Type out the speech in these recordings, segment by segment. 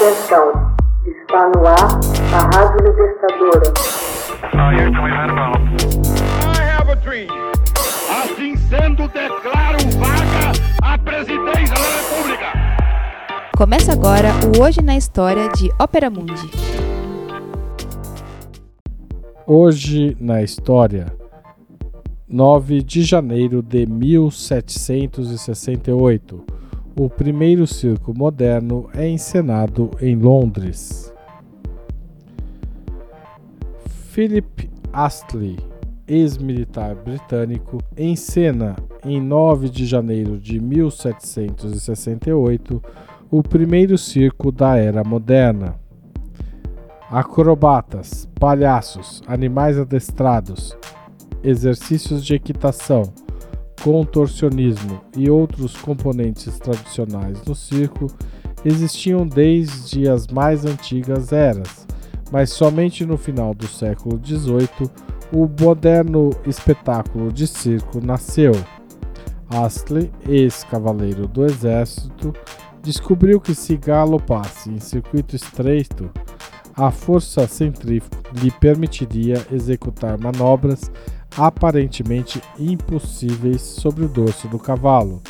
Atenção, está no ar a Rádio Libertadora. Assim sendo, declaro vaga a presidência da República. Começa agora o Hoje na História de Ópera Mundi. Hoje na História, 9 de janeiro de 1768 o primeiro circo moderno é encenado em Londres. Philip Astley, ex-militar britânico, encena em 9 de janeiro de 1768 o primeiro circo da era moderna. Acrobatas, palhaços, animais adestrados, exercícios de equitação, contorcionismo e outros componentes tradicionais do circo existiam desde as mais antigas eras, mas somente no final do século XVIII o moderno espetáculo de circo nasceu. Astley, ex-cavaleiro do exército, descobriu que se galopasse em circuito estreito, a força centrífuga lhe permitiria executar manobras aparentemente impossíveis sobre o dorso do cavalo.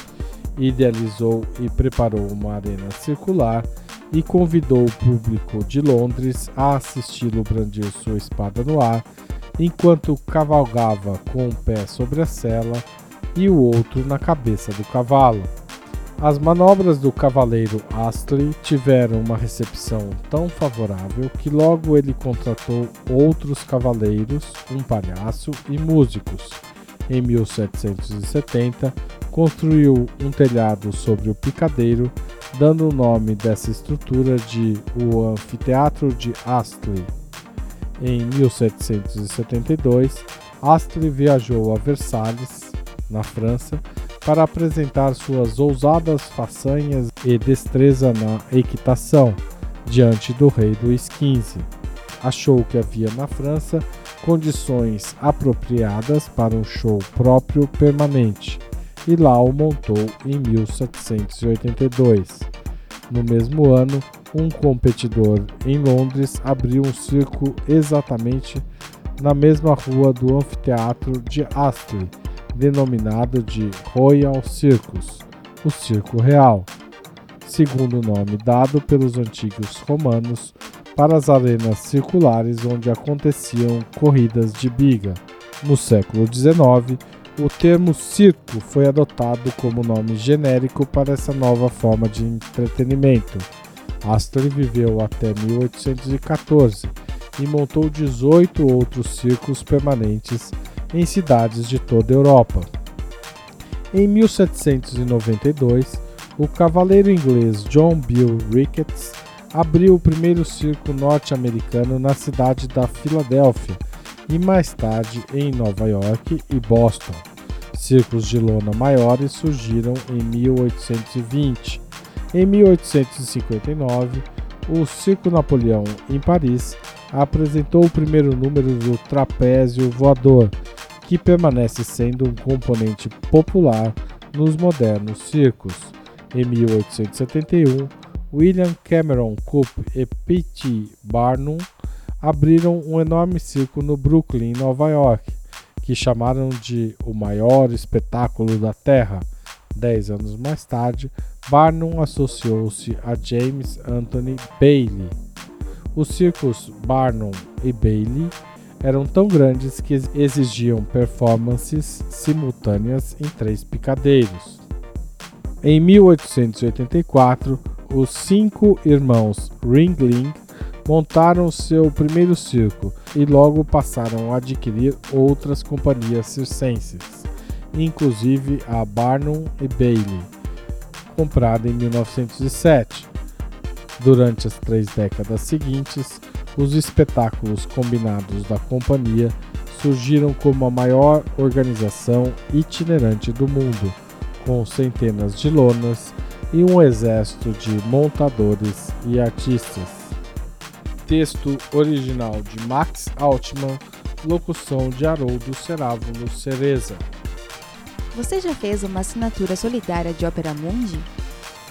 Idealizou e preparou uma arena circular e convidou o público de Londres a assisti-lo brandir sua espada no ar, enquanto cavalgava com um pé sobre a sela e o outro na cabeça do cavalo. As manobras do cavaleiro Astley tiveram uma recepção tão favorável que logo ele contratou outros cavaleiros, um palhaço e músicos. Em 1770, construiu um telhado sobre o picadeiro, dando o nome dessa estrutura de o Anfiteatro de Astley. Em 1772, Astley viajou a Versalhes, na França, para apresentar suas ousadas façanhas e destreza na equitação diante do rei Luís XV. Achou que havia na França condições apropriadas para um show próprio permanente e lá o montou em 1782. No mesmo ano, um competidor em Londres abriu um circo exatamente na mesma rua do anfiteatro de Astley denominado de Royal Circus, o Circo Real, segundo o nome dado pelos antigos romanos para as arenas circulares onde aconteciam corridas de biga. No século XIX, o termo circo foi adotado como nome genérico para essa nova forma de entretenimento. Astor viveu até 1814 e montou 18 outros circos permanentes em cidades de toda a Europa. Em 1792, o cavaleiro inglês John Bill Ricketts abriu o primeiro circo norte-americano na cidade da Filadélfia e mais tarde em Nova York e Boston. Circos de lona maiores surgiram em 1820. Em 1859, o Circo Napoleão, em Paris, apresentou o primeiro número do Trapézio Voador, que permanece sendo um componente popular nos modernos circos. Em 1871, William Cameron Cope e P.T. Barnum abriram um enorme circo no Brooklyn, Nova York, que chamaram de o maior espetáculo da Terra. Dez anos mais tarde, Barnum associou-se a James Anthony Bailey. Os circos Barnum e Bailey eram tão grandes que exigiam performances simultâneas em três picadeiros. Em 1884, os cinco irmãos Ringling montaram seu primeiro circo e logo passaram a adquirir outras companhias circenses, inclusive a Barnum e Bailey, comprada em 1907. Durante as três décadas seguintes, os espetáculos combinados da companhia surgiram como a maior organização itinerante do mundo, com centenas de lonas e um exército de montadores e artistas. Texto original de Max Altman, locução de Haroldo Cerávulo Cereza. Você já fez uma assinatura solidária de Opera Mundi?